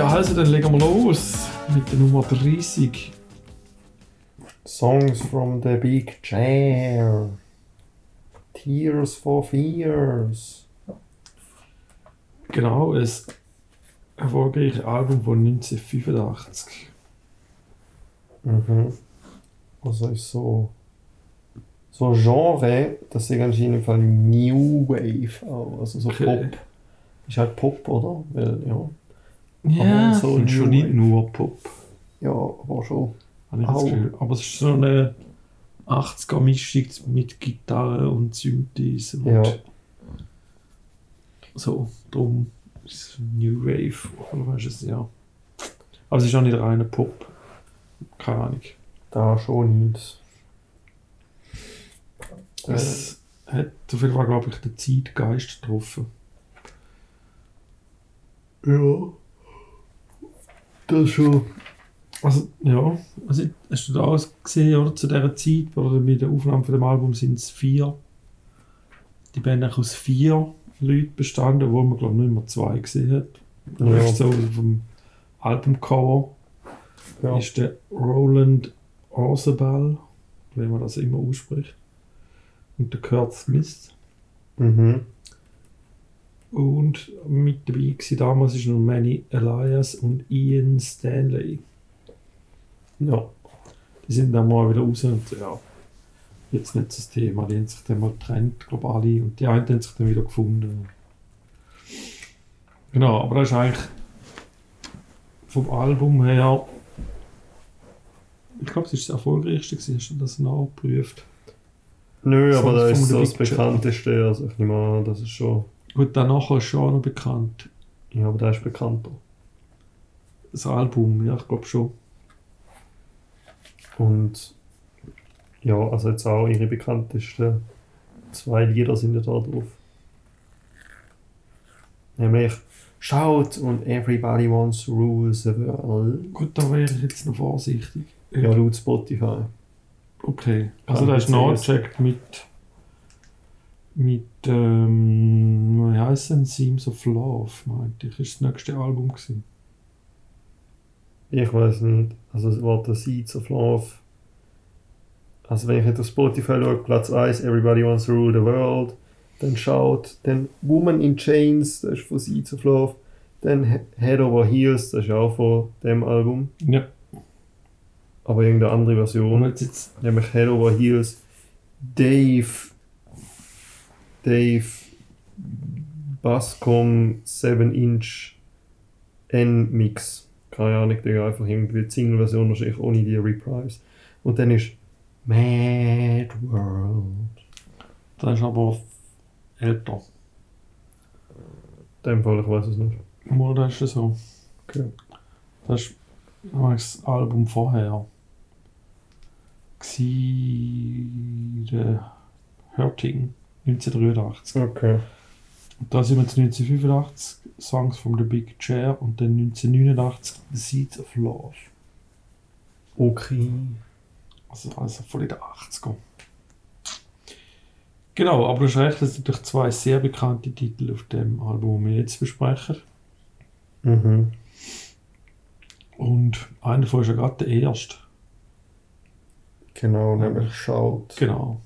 Ja, also dann legen wir los mit der Nummer 30. Songs from the Big Chair. Tears for Fears. Genau, ein erfolgreiches Album von 1985. Mhm. Also ist so. So Genre, das ist anscheinend im Fall New Wave auch. Also so Okay. Pop. Ist halt Pop, oder? Weil, ja. Ja, so und schon New nicht Wave. nur Pop. Ja, aber schon. Aber es ist so eine 80er-Mischung mit Gitarre und Synthes und Ja. so. Darum ist es New Wave, oder weißt du es, ja. Aber es ist auch nicht reiner Pop. Keine Ahnung. Da schon nicht. Äh, Es hat auf jeden Fall, glaube ich, den Zeitgeist getroffen. ja. Das schon. Also, ja, also, hast du da alles gesehen, oder? Zu dieser Zeit, oder bei der Aufnahme von dem Album sind es vier. Die Band eigentlich aus vier Leuten bestanden, wo man, glaube ich, nicht mehr zwei gesehen hat. Ja. Ja. So vom Albumcover Ja. ist der Roland Orzabal, wie man das immer ausspricht. Und der Kurt Smith. Mhm. Und mit dabei war damals ist noch Manny Elias und Ian Stanley. Ja. Die sind dann mal wieder raus und ja, jetzt nicht das Thema. Die haben sich dann mal getrennt, glaube ich, alle. Und die einen haben sich dann wieder gefunden. Genau, aber das ist eigentlich vom Album her. Ich glaube, es ist das erfolgreichste, hast du das nachgeprüft? Nö, aber das ist so das bekannteste. Also ich nehme an, das ist schon. Gut, danach ist schon auch noch bekannt. Ja, aber das ist bekannter. Das Album, ja, ich glaube schon. Und ja, also jetzt auch ihre bekanntesten zwei Lieder sind ja da drauf. Nämlich Shout und Everybody Wants to Rule the World. Gut, da wäre ich jetzt noch vorsichtig. Ja, laut Spotify. Okay, also da ist nachgecheckt mit mit ähm, wie heisst denn Seams of Love, meinte ich, ist das nächste Album gewesen. Ich weiß nicht. Also es war der Seeds of Love. Also wenn ich jetzt auf Spotify schaue, Platz 1, Everybody Wants to Rule the World. Dann schaut, dann Woman in Chains, das ist von Seeds of Love. Dann He- Head Over Heels, das ist auch von dem Album. Ja, Aber irgendeine andere Version. Nämlich Head Over Heels. Dave. Dave. Basscom 7 Inch N-Mix. Keine Ahnung, Digga, einfach irgendwie die Single-Version wahrscheinlich ohne die Reprise. Und dann ist Mad World. das ist aber älter. In dem Fall, ich weiß es nicht. Mal, das ist ja so. Okay. Das ist das Album vorher. Gsi Hurting 1983. Okay. Und da sind wir jetzt 1985 Songs from the Big Chair und dann 1989 The Seeds of Love. Okay. Also, also voll in den 80er. Genau, aber du hast recht, es sind natürlich zwei sehr bekannte Titel auf dem Album, die wir jetzt besprechen. Mhm. Und einer davon ist ja gerade der erste. Genau, nämlich Shout. Genau.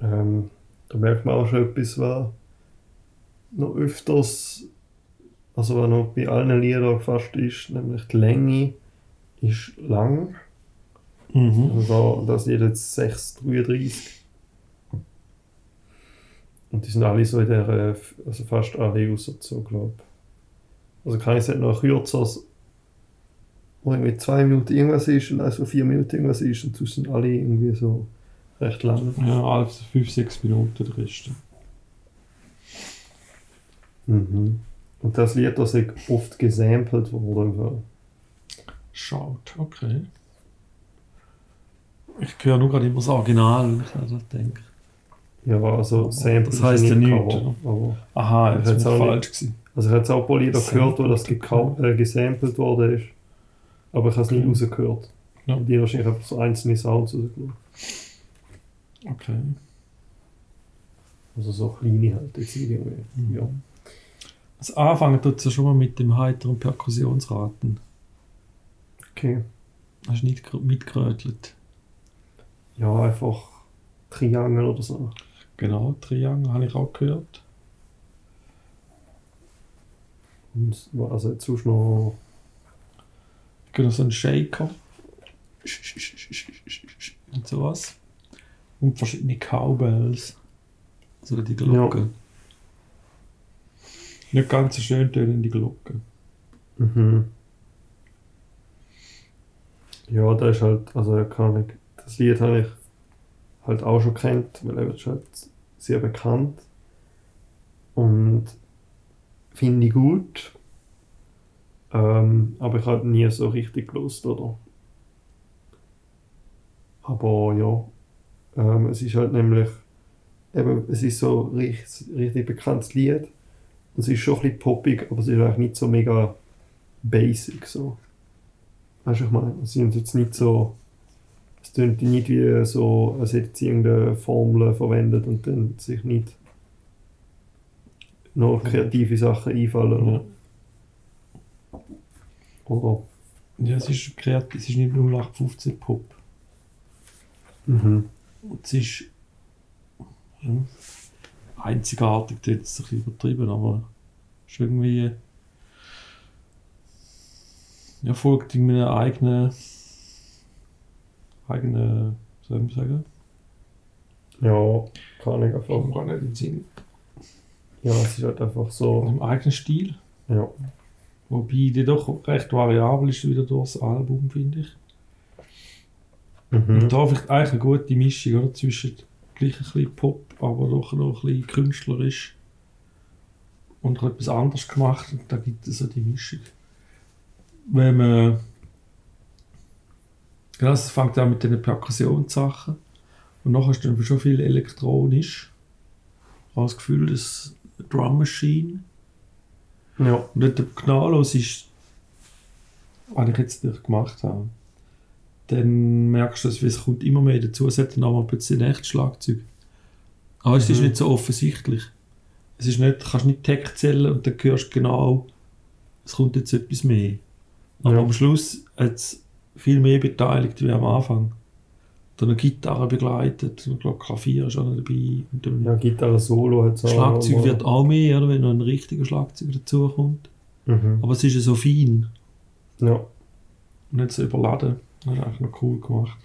Ähm, da merkt man auch schon etwas, was noch öfters, also was noch bei allen Liedern fast ist, nämlich die Länge ist lang. Mhm. Also da, das ist jetzt 6,33. Und die sind alle so in der, also fast alle außer so, glaube ich. Also keines hat noch kürzer, wo irgendwie zwei Minuten irgendwas ist und also vier Minuten irgendwas ist und sonst sind alle irgendwie so recht lang. Ja, alle 5, 6 Minuten der Rest. Mhm. Und das Lied, das ist oft gesampelt worden. Schaut, okay. Ich höre nur gerade immer das Original, wenn ich an das denke. Ja, also Sample Das heisst ja nicht nichts, Aha, Ich ich nicht- falsch gewesen. Also ich habe jetzt auch ein paar Lieder gehört, wo das äh, gesampelt worden ist. Aber ich habe es nicht Okay. rausgehört. Ja. Und die wahrscheinlich einfach so einzelne Sounds rausgelassen. Okay. Also so kleine halt jetzt irgendwie. Mhm. Ja. Also anfangen tut es ja schon mal mit dem heiteren Perkussionsraten. Okay. Hast du nicht mitgerötelt? Ja, einfach Triangel oder so. Genau, Triangel habe ich auch gehört. Und also jetzt sonst noch. Genau, so einen Shaker. Und sowas. Und verschiedene Cowbells. Also die Glocken. Nicht ganz so schön tönende Glocken. Mhm. Ja, das ist halt, also keine Ahnung, das Lied habe ich halt auch schon kennt, weil er ist halt sehr bekannt. Und finde ich gut. Ähm, aber ich habe nie so richtig Lust, oder? Aber ja, ähm, es ist halt nämlich, eben, es ist so richtig, richtig bekanntes Lied. Es ist schon ein bisschen poppig, aber es ist eigentlich nicht so mega basic so. Weißt du, ich meine, sie sind jetzt nicht so, es tönt nicht wie so, als hätten sie irgendeine Formel verwendet und dann sich nicht noch kreative Sachen einfallen. Ja. Oder? Ja, es ist kreativ, es ist nicht 0815 Pop. Mhm. Und es ist ja, einzigartig, das ist ein bisschen übertrieben, aber es ist irgendwie ja, folgt in meiner eigenen eigenen, soll ich sagen, Ja, kann ich ich einfach. gar nicht in den Sinn, Ja, es ist halt einfach so. im eigenen Stil, Ja. wobei die doch recht variabel ist wieder durch das Album, finde ich. Mhm. Und da vielleicht eigentlich eine gute Mischung oder? zwischen gleich ein bisschen Pop, aber doch noch ein bisschen künstlerisch und etwas anderes gemacht. Und da gibt es so die Mischung. Wenn man. Genau, es fängt an mit den Perkussionssachen. Und nachher ist dann schon viel elektronisch. Ich habe das Gefühl, das Drum Machine. Ja. Und wenn der gnadenlos ist, was ich jetzt nicht gemacht habe, dann merkst du, es kommt immer mehr dazu, es hat dann auch mal plötzlich ein echtes Schlagzeug. Aber es ist Mhm. nicht so offensichtlich. Es ist nicht, du kannst nicht Tech zählen und dann hörst du genau, es kommt jetzt etwas mehr. Aber Ja. am Schluss hat es viel mehr beteiligt wie am Anfang. Dann eine Gitarre begleitet, ich glaube Klavier ist auch noch dabei. Und dann Ja, Gitarre Solo hat es Schlagzeug aber- wird auch mehr, oder, wenn noch ein richtiger Schlagzeug dazu kommt. Mhm. Aber es ist ja so fein Ja. und nicht so überladen. Das ist eigentlich noch cool gemacht.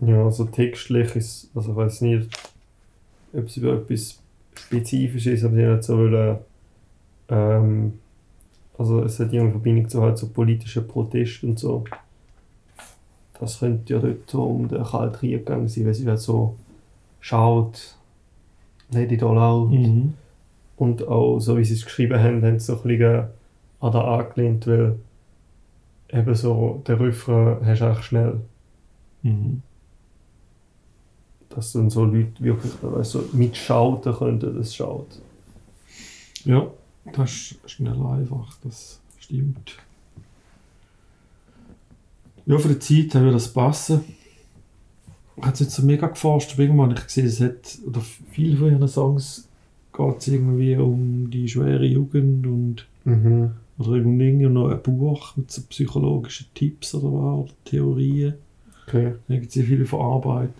Ja, also textlich ist, also ich weiß nicht, ob es über etwas spezifisch ist, aber sie haben so wollen, ähm, also es hat irgendeine Verbindung zu halt so politischen Protesten und so. Das könnte ja dort so um den Kalten Krieg gegangen sein, weil sie halt so schaut, all out. Mhm. Und auch so wie sie es geschrieben haben, haben sie so ein bisschen an da angelehnt, weil eben so der Refrain hast du eigentlich schnell. Mhm. dass dann so Leute wirklich weißt, so mitschauten könnten, das schaut. Ja, das ist schnell einfach, das stimmt. Ja, für die Zeit würde das passen. Ich habe es jetzt so mega geforscht, aber irgendwann ich gesehen, es hat, oder viele von ihren Songs geht es irgendwie um die schwere Jugend und Mhm. Oder irgendwie noch ein Buch mit so psychologischen Tipps oder was, oder Theorien. Okay. Da gibt es sehr viele verarbeitet.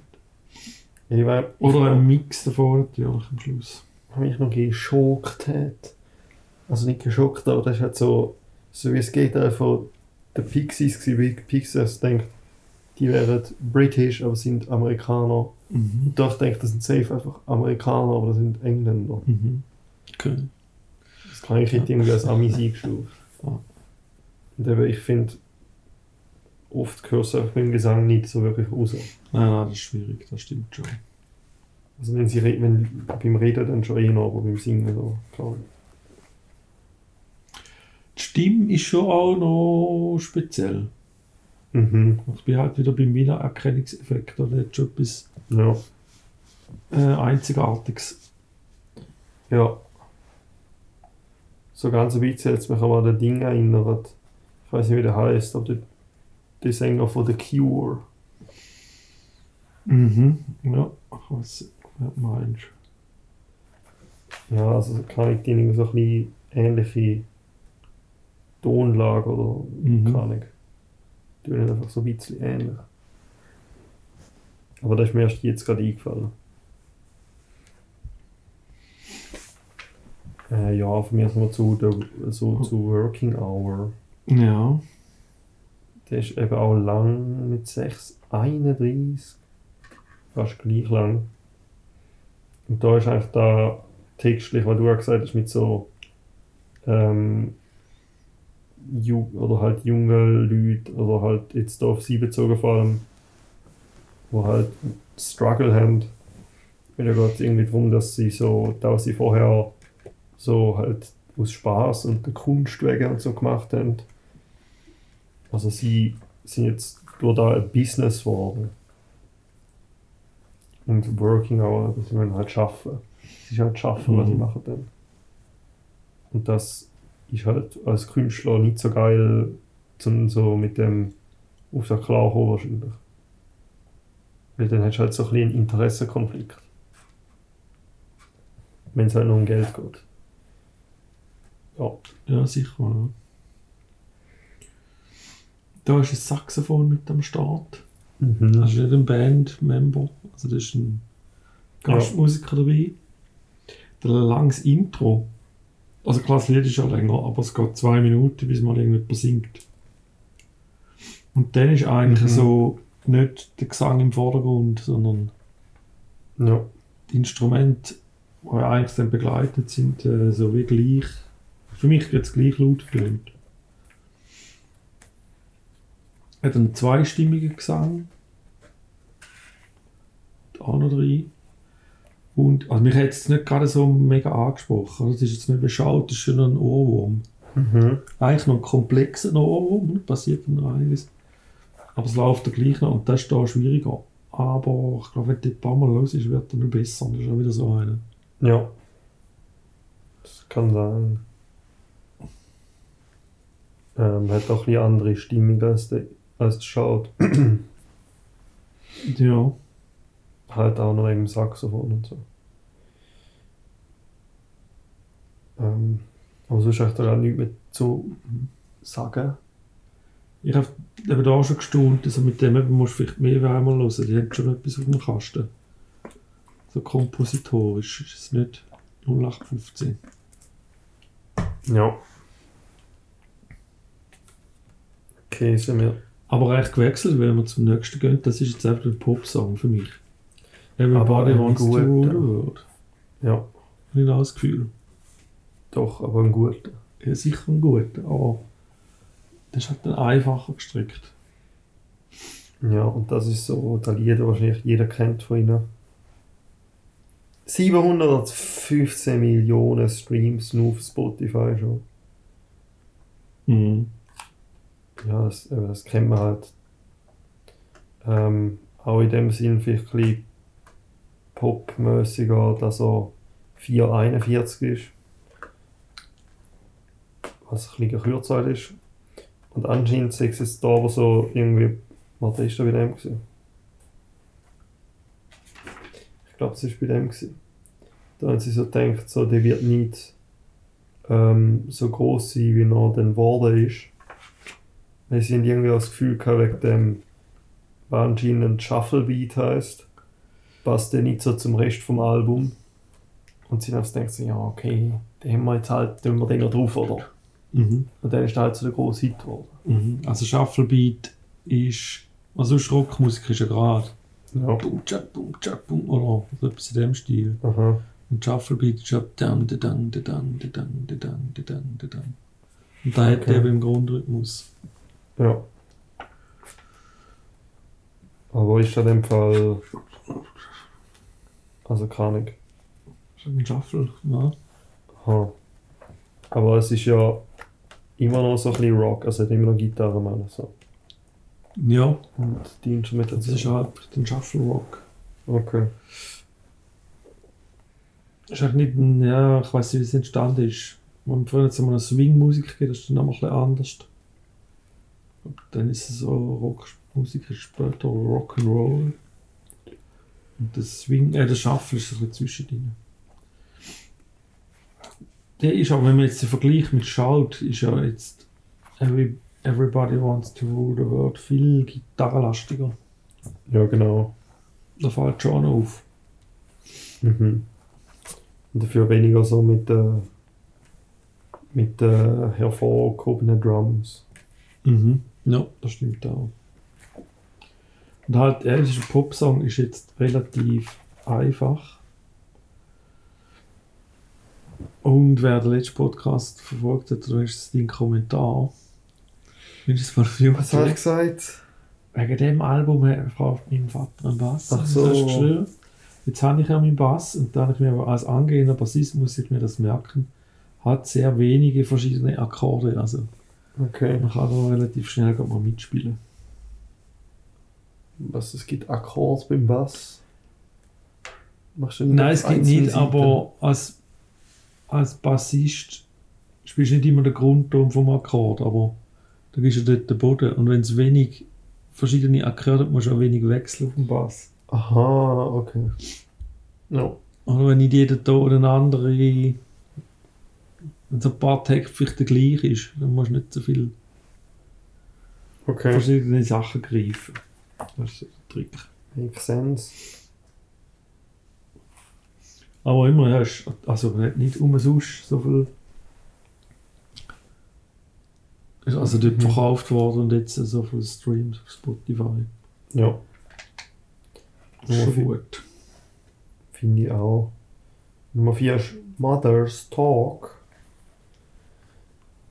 Ich weiß, Oder ein Mix davon natürlich am Schluss. ich mich noch geschockt hat. Also nicht geschockt, aber das ist halt so, so wie es geht einfach der Pixies gewesen, wie Pixies denkt, die wären British, aber sind Amerikaner. Mhm. Und da denke ich, das sind safe einfach Amerikaner, aber das sind Engländer. Mhm. Okay. Kann ich nicht irgendwie als Amis eingestuft. Und eben, ich finde, oft hörst du einfach beim Gesang nicht so wirklich raus. Nein, nein, das ist schwierig, das stimmt schon. Also wenn sie wenn, beim Reden dann schon eh noch, aber beim Singen so, klar. Die Stimme ist schon auch noch speziell. Mhm. Ich bin halt wieder beim Wiedererkennungseffekt, oder schon etwas Ja. äh, Einzigartiges. Ja. So ganz ein bisschen hat es mich aber an das Ding erinnert. Ich weiß nicht, wie der heißt, aber der, der Sänger von The Cure. Mhm. Ja, ich weiß, wer du meinst. Ja, also kann ich die so ein bisschen ähnliche Tonlage oder Mhm. keine Ahnung. Die einfach so ein bisschen ähnlich. Aber das ist mir erst jetzt gerade eingefallen. Äh, ja, von mir sind wir zu, der, so zu Working Hour. Ja. Der ist eben auch lang mit 6,31. Fast gleich lang. Und da ist eigentlich da textlich, was du auch gesagt hast, mit so ähm, Ju oder halt junge Leute oder halt jetzt da auf sie bezogen vor allem, wo halt Struggle haben. Weil da geht es irgendwie darum, dass sie so, da sie vorher so halt aus Spaß und der Kunst wegen und so gemacht haben. Also sie sind jetzt durch da ein Business geworden. Und Working Hour, dass sie wollen halt schaffen. Sie ist halt schaffen, was sie Mhm. machen dann. Und das ist halt als Künstler nicht so geil, zum so mit dem auf der klarkommen wahrscheinlich. Weil dann hast du halt so ein bisschen einen Interessenkonflikt. Wenn es halt nur um Geld geht. Ja. Ja, sicher. Ja. Da ist ein Saxophon mit am Start. Mhm. Das ist nicht ein Bandmember, also das ist ein Gastmusiker dabei. Der langes Intro. Also klar, das Lied ist ja länger, aber es geht zwei Minuten, bis mal irgendjemand singt. Und dann ist eigentlich Mhm. so nicht der Gesang im Vordergrund, sondern Ja. die Instrumente, die ja eigentlich dann begleitet sind, äh, so wie gleich. Für mich es gleich laut tönt. Er hat einen zweistimmigen Gesang. Da noch drin. Und, also mich hat es nicht gerade so mega angesprochen. Also, es ist jetzt nicht beschaut, es ist schon ein Ohrwurm. Mhm. Eigentlich noch ein komplexer Ohrwurm, ne? passiert noch einiges. Aber es läuft ja gleich noch und das ist da schwieriger. Aber ich glaube, wenn der ein paar Mal los ist, wird er noch besser. Und das ist auch wieder so einer. Ja. Das kann sein. Ähm, hat auch ein bisschen andere Stimmung als, der, als schaut. Ja. halt auch noch im Saxophon und so. Ähm, aber sonst echt da auch nichts mehr zu sagen. Ich habe eben da schon gestaunt, also mit dem eben musst du vielleicht mehr einmal hören. Die haben schon etwas auf dem Kasten. So kompositorisch ist es nicht 0815. Ja. Okay, sind wir. Aber recht gewechselt, wenn wir zum nächsten gehen, das ist jetzt einfach ein Popsong für mich. Everybody ein wants to guter. rule the world. Ja, Habe ich das Gefühl. doch, aber ein guter. Ja, sicher ein guter, aber das ist halt dann einfacher gestrickt. Ja, und das ist so der Lied, das wahrscheinlich jeder kennt von ihnen. 715 Millionen Streams nur auf Spotify schon. Mhm. Ja, das, eben, das kennt man halt. Ähm, auch in dem Sinn vielleicht ein bisschen popmäßiger, dass er 441 ist. Was ein bisschen kürzer ist. Und anscheinend ist es jetzt da aber so irgendwie. Warte, ist da bei dem gewesen? Ich glaube, es ist bei dem gewesen. Da haben sie so gedacht, so, der wird nicht ähm, so groß sein, wie er dann geworden ist. Sie haben irgendwie das Gefühl gehabt, wegen dem, was anscheinend Shuffle-Beat heisst, passt der nicht so zum Rest vom Album. Und sie haben gedacht, so, ja, okay, den haben wir jetzt halt, tun wir den noch drauf, oder? Mhm. Und dann ist er halt so der grosse Hit geworden. Mhm. Also Shufflebeat ist, also Rockmusik ist ja gerade Ja. Boom, tschak, boom, tschak, boom, oder so etwas in dem Stil. Aha. Und Shufflebeat ist ja dang, da, dang, da, dang, da, dang, da, dang, da, dang, da, dang. Und da hat Okay. er eben im Grundrhythmus. Ja. Aber ist das in dem Fall. Also ist ein Shuffle, ja. Aha. Aber es ist ja immer noch so ein bisschen Rock, also hat immer noch Gitarre, meine ich so. Ja, Und die Instrumentation. das ist halt ein Shuffle Rock. Okay. Ist eigentlich nicht ein, ja, ich weiß nicht, wie es entstanden ist. Wenn früher jetzt einmal eine Swing-Musik geht, das ist dann nochmal ein bisschen anders. Und dann ist es so Rockmusik, ist später Rock'n'Roll. Und das Swing, äh, der Shuffle ist so ein bisschen zwischendrin. der ist aber, wenn man jetzt den Vergleich mit Shout, ist ja jetzt Every, Everybody Wants to Rule the World viel gitarrenlastiger. Ja, genau. Da fällt schon auf. Mhm. Und dafür weniger so mit den mit den hervorgehobenen Drums. Mhm. Ja, das stimmt auch. Und halt, ist ein Popsong ist jetzt relativ einfach. Und wer den letzten Podcast verfolgt hat, da ist es dein Kommentar. Mindestens vor einem Was habe ich gesagt? Wegen dem Album hat fragt mein Vater einen Bass. Ach so. Das ist geschrieben. Jetzt habe ich ja meinen Bass und da habe ich mir aber als angehender Bassist muss ich mir das merken, hat sehr wenige verschiedene Akkorde. Also Okay. man kann da relativ schnell mal mitspielen. Was, es gibt Akkorde beim Bass? Machst du Nein, es gibt nicht, Seiten? aber als, als Bassist spielst du nicht immer den Grundton vom Akkord, aber da gibst du dort den Boden. Und wenn es wenig verschiedene Akkorde hat, musst du auch wenig wechseln auf dem Bass. Aha, okay. Ja. Oder wenn nicht jeder Ton eine andere, wenn so ein paar Takte vielleicht der gleich ist, dann musst du nicht so viel Okay. verschiedene Sachen greifen. Das ist der Trick. Makes sense. Aber immer, ja, ist, also nicht, nicht umsonst so viel. Ist also dort Mhm. verkauft worden und jetzt so viele Streams auf Spotify. Ja, Das ist Ja, schon gut. finde ich auch. Nummer 4 ist Mother's Talk.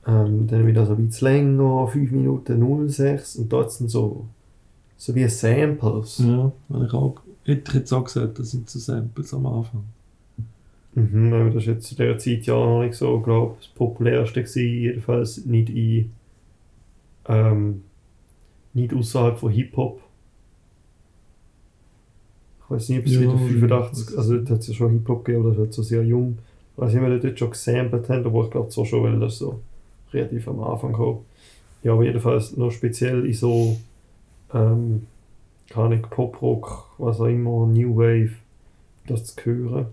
Ähm, dann wieder so ein bisschen länger, 5 Minuten 06 und dort sind so, so wie Samples. Ja, habe ich auch, hätte ich jetzt auch gesagt, das sind so Samples am Anfang. Mhm, aber das ist jetzt zu dieser Zeit ja noch nicht so, glaube das populärste gewesen, jedenfalls nicht in, ähm, nicht außerhalb von Hip-Hop. Ich weiß nicht, ob es Ja, wieder ja. 85, also dort hat es ja schon Hip-Hop gegeben, aber das halt so sehr jung. Ich weiß nicht, ob wir dort schon gesampelt haben, aber ich glaube so schon, weil das so relativ am Anfang kam. Ja, aber jedenfalls noch speziell in so, ähm, keine Ahnung, Pop-Rock, was auch immer, New Wave, das zu hören.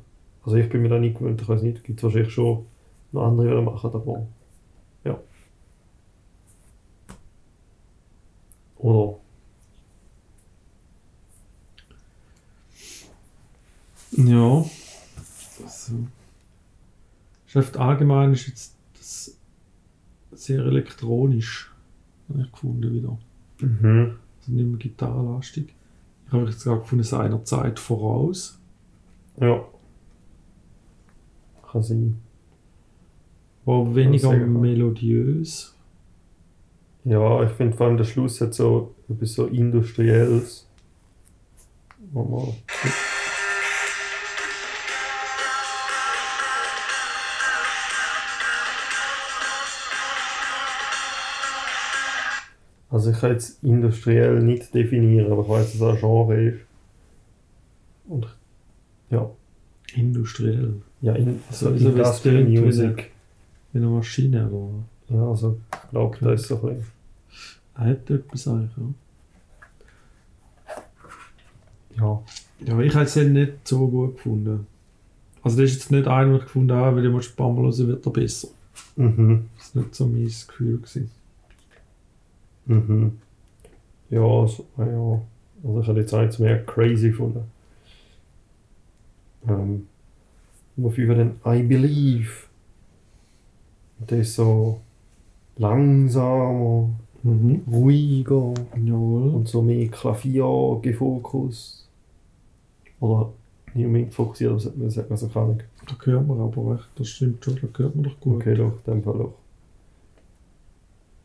Also ich bin mir da nicht gewöhnt, ich weiß nicht, gibt es wahrscheinlich schon noch andere, die das machen, aber ja. Oder? Ja. Also, Chef allgemein ist jetzt das sehr elektronisch, habe ich gefunden wieder. Mhm. Also nicht mehr gitarrenlastig. Ich habe jetzt gerade gefunden, seiner Zeit voraus. Ja. Kann sein. War weniger melodiös. Ja, ich finde vor allem der Schluss hat so etwas so Industrielles. Wo man Also ich kann jetzt industriell nicht definieren, aber ich weiß, dass es ein Genre ist. Und ja, Industriell. ja in, so Also, wie es Industrial Music. Wie eine Maschine, oder? Ja, also ich glaube, das ist so ein bisschen. Hat etwas eigentlich, ja. Ja. Ja, aber ich habe es nicht so gut gefunden. Also das ist jetzt nicht einer, ich gefunden habe, weil ich ein paar Mal hören, wird er besser. Mhm. Das war nicht so mein Gefühl. Gewesen. Mhm. Ja, so, ah ja. Also ich habe jetzt auch nicht mehr crazy gefunden. Ähm, Nummer 5 dann I Believe. Und der ist so langsamer, Mhm. ruhiger Jawohl. und so mehr Klavier gefokus. Oder nicht unbedingt fokussiert, aber man, sagt man so gar nicht. Da hört man aber recht, das stimmt schon, da hört man doch gut. Okay, doch, in dem Fall doch.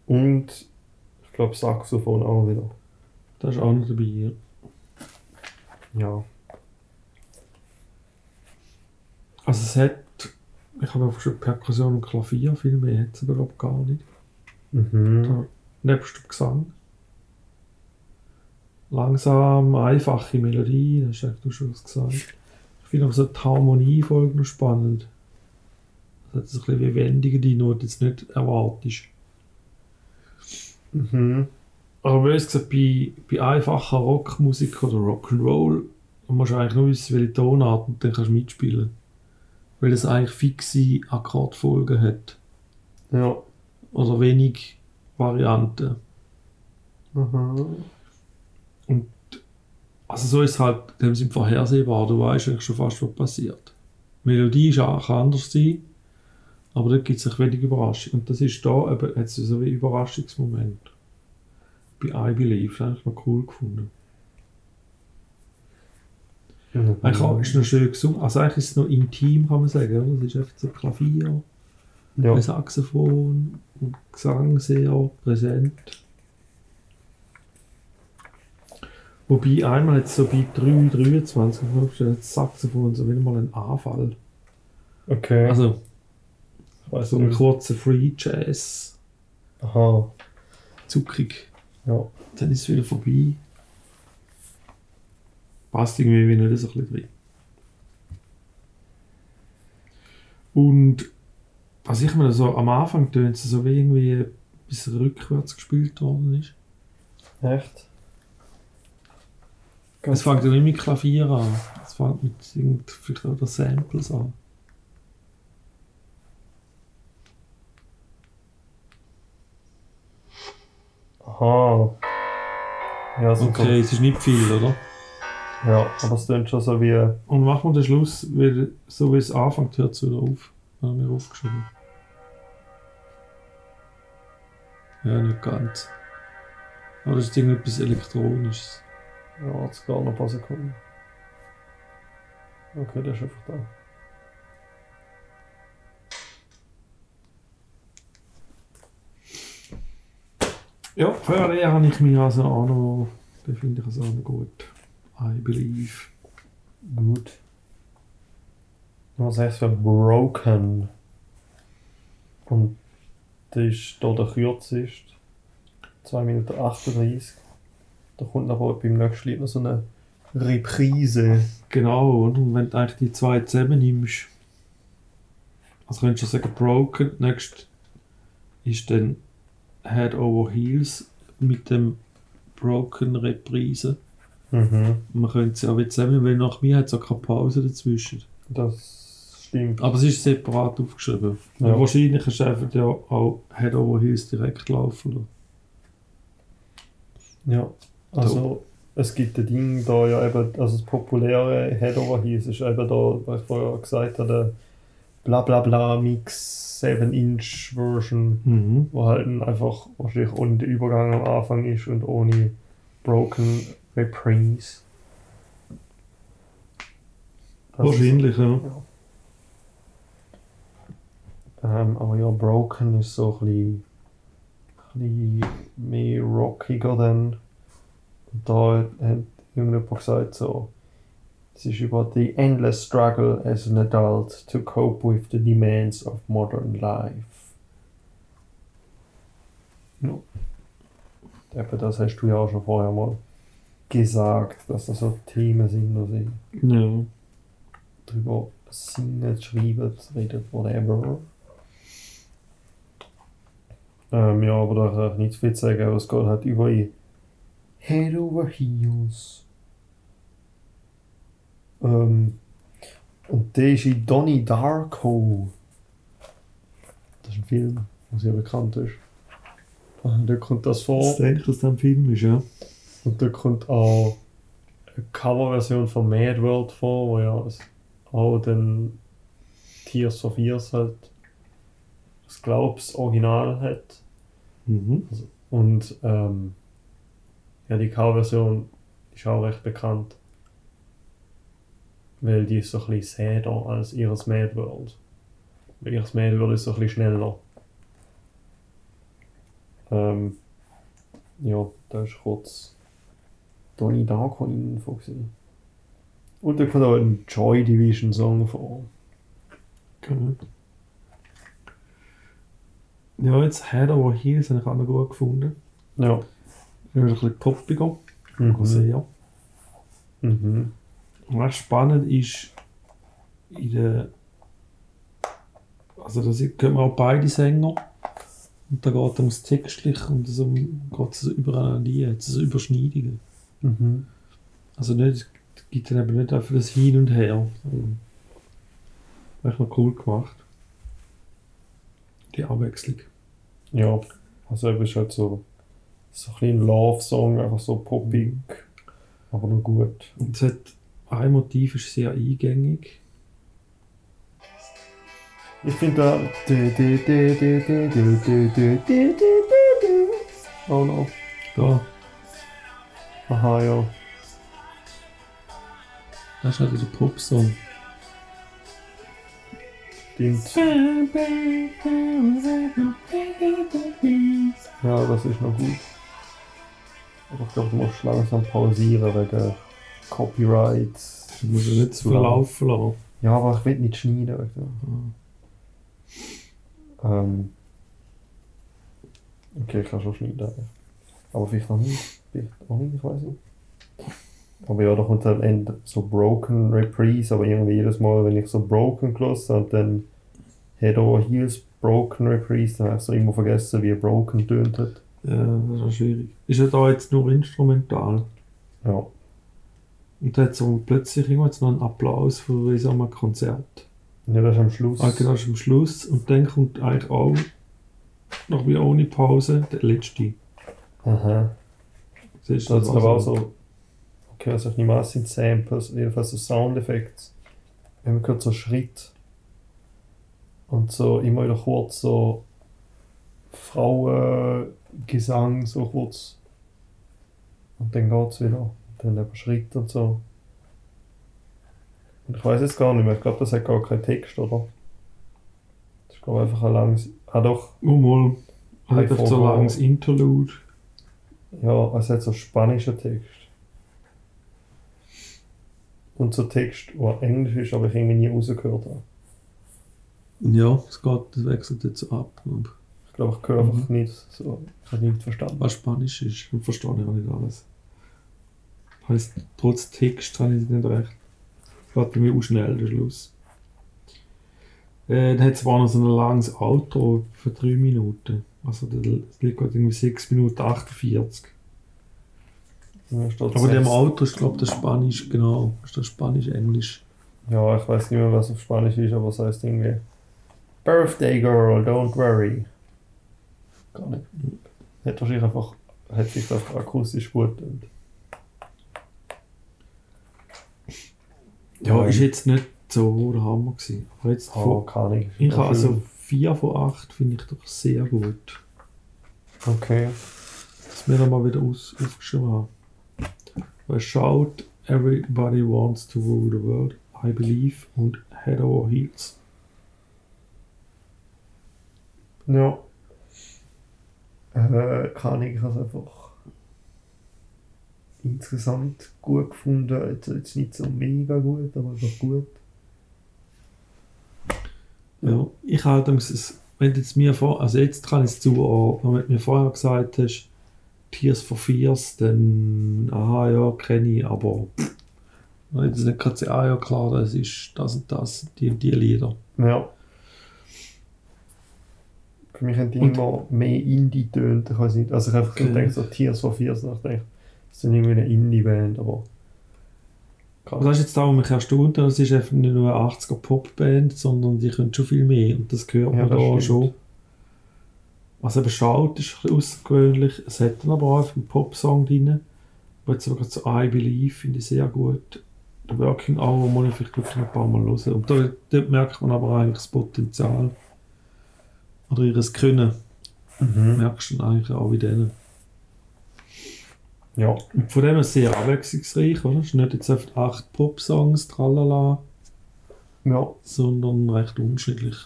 Und glaube Saxophon auch wieder. Das ist auch noch dabei. Ja. Ja. Also es hat, ich habe einfach schon Perkussion und Klavier, viel mehr hat es aber glaub, gar nicht. Mhm. Da, nebst dem Gesang. Langsam, einfache Melodie, das hast du schon was gesagt. Ich finde aber so die Harmoniefolge noch spannend. Das hat so ein bisschen wie Wendungen, die du jetzt nicht erwartest. Mhm. Aber bös gesagt, bei, bei einfacher Rockmusik oder Rock'n'Roll musst du eigentlich nur wissen, welche Tonart und dann kannst du mitspielen. weil es eigentlich fixe Akkordfolgen hat. Ja. Oder wenig Varianten. Mhm. Also so ist es halt, dem sind vorhersehbar, du weißt eigentlich schon fast, was passiert. Die Melodie ist auch kann anders sein, aber dort gibt es wenig Überraschung. Und das ist da eben, hat so wie Überraschungsmoment. Bei I Believe, das habe ich noch cool gefunden. Eigentlich auch- ist noch schön gesungen, also eigentlich ist es noch intim, kann man sagen. Es ist einfach so Klavier, Ja. ein Saxophon und Gesang sehr präsent. Wobei einmal hat es so bei 3, 23 hat das Saxophon so wieder mal einen Anfall. Okay. Also weiß so einen kurzen Free Jazz, Aha. zuckrig. Ja. Dann ist es wieder vorbei. Passt irgendwie wie nicht so ein bisschen drin. Und was ich mir so am Anfang tönt es so wie irgendwie ein bisschen rückwärts gespielt worden ist. Echt? Es fängt ja nicht mit Klavier an. Es fängt mit irgend- vielleicht auch Samples an. Aha. Ja, so Okay, es ist nicht viel, oder? Ja, aber es klingt schon so wie. Und machen wir den Schluss, wieder, so wie es anfängt, hört es wieder auf. Haben wir aufgeschrieben. Ja, nicht ganz. Aber das ist irgendetwas Elektronisches. Ja, jetzt gar noch ein paar Sekunden. Okay, der ist einfach da. Ja, für den habe ich mich also auch noch, den finde ich also auch noch gut. I believe. Gut. Was heißt für Broken? Und das ist hier der kürzeste. 2 Minuten 38. Da kommt aber beim nächsten Lied noch so eine Reprise. Genau, oder? Und wenn du eigentlich die zwei zusammennimmst, also könntest du sagen, Broken, nächst ist dann Head Over Heels mit dem Broken Reprise. Mhm. Man könnte sie auch wieder zusammen, weil nach mir hat es auch keine Pause dazwischen. Das stimmt. Aber es ist separat aufgeschrieben. Ja. Wahrscheinlich ist einfach ja auch Head Over Heels direkt laufen. Ja. Also, es gibt ein Ding da ja eben, also das populäre Head Over Heels ist eben da, was ich vorher gesagt habe, der Blablabla Mix 7-Inch Version. Mhm. wo halt einfach wahrscheinlich ohne den Übergang am Anfang ist und ohne Broken Reprise. Das Wahrscheinlich, ja. Ist, ähm, aber ja, Broken ist so ein bisschen, ein bisschen mehr rockiger dann. Und da hat irgendjemand gesagt so, es ist über the endless struggle as an adult to cope with the demands of modern life. Ja. Eben, das hast du ja auch schon vorher mal gesagt, dass das so Themen sind, wo sie Ja. drüber singen, schreiben, reden, whatever. Ähm, ja, aber da kann ich nicht viel sagen, aber es geht halt über Head over Heels. Ähm, und der ist in Donnie Darko. Das ist ein Film, der sehr bekannt ist. Ah, Da kommt das vor. Das denke ich, dass das ein Film ist, ja. Und da kommt auch eine Coverversion von Mad World vor, wo ja auch den Tears of Years halt das Glaubs Original hat. Mhm. Und ähm, ja, die Coverversion ist auch recht bekannt. Weil die ist so ein bisschen sadder als ihres Mad World. Weil ihres Mad World ist so ein bisschen schneller. Ähm, ja, da ist kurz Donnie Darko Info gewesen. Und da kommt auch ein Joy Division Song vor. Gut. Ja, jetzt Head Over Heels habe ich auch noch gut gefunden. Ja. Ist ein bisschen poppiger, Mhm. sehr. Mhm. Was spannend ist, in der. Also, da hören wir auch beide Sänger. Und da geht es ums Textliche und so geht es übereinander, so Überschneidungen. Mhm. Also, nicht, es gibt dann eben nicht einfach das Hin und Her. Echt noch cool gemacht. Die Abwechslung. Ja, also eben ist halt so, so ein Love-Song, einfach so poppig, aber nur gut. Und es hat ein Motiv ist sehr eingängig. Ich finde da. Oh no. Da. Aha, ja. Das ist halt wieder Pop-Song. Ja, das ist noch gut. Aber ich glaube, du musst langsam pausieren wegen. Copyrights. Du musst ja nicht zu viel laufen lassen. Ja, aber ich will nicht schneiden. du. Ähm. Okay, ich kann schon schneiden. Aber vielleicht noch nicht. Vielleicht auch nicht, ich weiß nicht. Aber ja, da kommt am Ende so Broken Reprise, aber irgendwie jedes Mal, wenn ich so Broken gelassen habe, dann Head over Heels Broken Reprise, dann habe ich so immer vergessen, wie Broken tönt hat. Ja, das ist schwierig. Ist ja da jetzt nur instrumental. Ja. Und da hat so plötzlich irgendwann einen Applaus für so ein Konzert. Ja, das ist am Schluss. Ah, genau, das ist am Schluss. Und dann kommt eigentlich auch noch wie ohne Pause der letzte. Aha. Siehst Das ist aber auch so. Okay, also nehme an, es sind Samples, jedenfalls so Soundeffekte. Wir haben gerade so Schritt. Und so immer wieder kurz so Frauengesang, so kurz. Und dann geht's wieder. Dann eben Schritt und so. Und ich weiß jetzt gar nicht mehr, ich glaube, das hat gar keinen Text, oder? Das ist glaube einfach ein langes. Ah doch, Oh, mal. Hat einfach so Vogel. langes Interlude. Ja, es hat so spanischer Text. Und so Text, der Englisch ist, aber ich irgendwie nie rausgehört habe. Ja, es geht, das wechselt jetzt so ab. Ich glaube, ich höre einfach nicht so. Ich habe nichts verstanden. Was Spanisch ist, verstehe ich auch nicht alles. Heißt, trotz Text habe ich es nicht recht. Geht bei mir auch schnell der Schluss. Äh, dann hat es noch so ein langes Outro für 3 Minuten. Also das liegt gerade irgendwie 6 Minuten 48. Ja, Aber in dem. Auto ist, glaube ich, das Spanisch, genau. Ist das Spanisch-Englisch. Ja, ich weiß nicht mehr, was auf Spanisch ist, aber es heißt irgendwie Birthday Girl, don't worry. Gar nicht. Hat wahrscheinlich einfach, hat sich einfach akustisch gut getönt. Ja, ist jetzt nicht so der Hammer gewesen. Aber jetzt Oh, von, keine Ahnung. ich habe also 4 von 8 finde ich doch sehr gut. Okay. dass wir nochmal wieder aus, aufgeschrieben haben. Weil schaut, everybody wants to rule the world, I believe, und head over heels. Ja. Äh, Ahnung, ich es einfach insgesamt gut gefunden. Jetzt, jetzt nicht so mega gut, aber einfach gut. Ja, ich halte es, wenn du jetzt mir vor, also jetzt kann ich es zuordnen, wenn du mir vorher gesagt hast, Tears for Fears, dann, aha, ja, kenne ich, aber ich das nicht gerade sagen, ah ja, klar, das ist das und das, die und die Lieder. Ja. Für mich haben die Und- immer mehr Indie tönt, ich weiß nicht. Also ich habe einfach Okay. gedacht, so Tears for Fears, und ich das ist dann irgendwie eine Indie-Band, aber... Aber das ist jetzt da, wo mich erstaunt hat, es ist einfach nicht nur eine 80er Popband, sondern die können schon viel mehr und das hört Ja, man das da stimmt. schon. Was eben schaut, ist ein bisschen außergewöhnlich. Es hat dann aber auch einen Popsong drin. Aber jetzt sogar zu I Believe finde ich sehr gut. Der Working Hour muss ich vielleicht wirklich noch ein paar Mal hören. Und da, dort merkt man aber eigentlich das Potenzial. Oder ihres Können. Mhm. Merkst du dann eigentlich auch wie denen. Ja. Und von dem her sehr abwechslungsreich, oder? Es ist nicht jetzt einfach acht Popsongs, tralala. Ja. sondern recht unterschiedlich.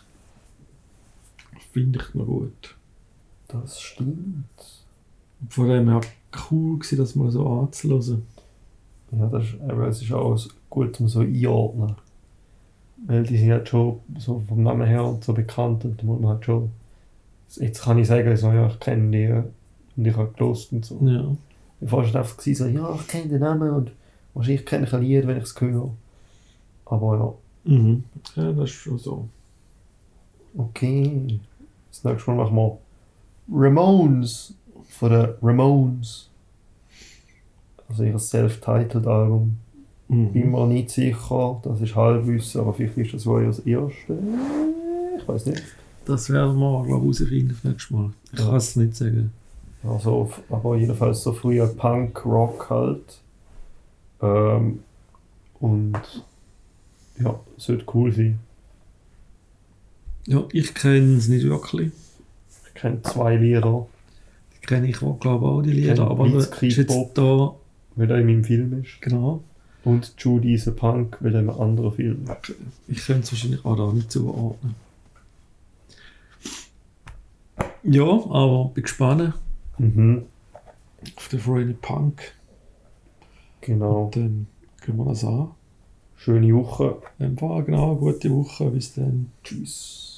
Finde ich noch gut. Das stimmt. Und Von dem her cool gewesen, das mal so anzulassen. Ja, das ist, eben, es ist auch gut zum so einordnen. Weil die sind halt schon so vom Namen her und so bekannt und da muss man halt schon... Jetzt kann ich sagen, so, ja, ich kenne die und ich habe gelost und so. Ja. Bevor war es so, ja, ich kenne den Namen und wahrscheinlich kenne ich ein Lied, wenn ich es höre. Aber ja, Mhm. Ja, das ist schon so. okay. Das nächste Mal machen wir Ramones von den Ramones. Also ihr Self-Titled Album. bin Mhm. mir nicht sicher, das ist Halbwissen, aber vielleicht ist das wohl das erste. Ich weiß nicht. Das werden wir, glaube ich, herausfinden das nächste Mal. Ich Ja. kann es nicht sagen. Also, aber jedenfalls so früher Punk, Rock halt. Ähm, und ja, sollte cool sein. Ja, ich kenne es nicht wirklich. Ich kenne zwei Lieder, Die kenne ich auch, glaube ich, auch, die Lieder. Aber Blitzkrieg ist jetzt Pop. da, weil er in meinem Film ist. genau. Und Judy ist ein Punk, weil er in einem anderen Film ist. Ich könnte es wahrscheinlich auch da nicht zuordnen. Ja, aber bin gespannt Mhm, auf den Friday Punk. genau. Und dann können wir das an. Schöne Woche. Einfach genau, gute Woche. Bis dann. Tschüss.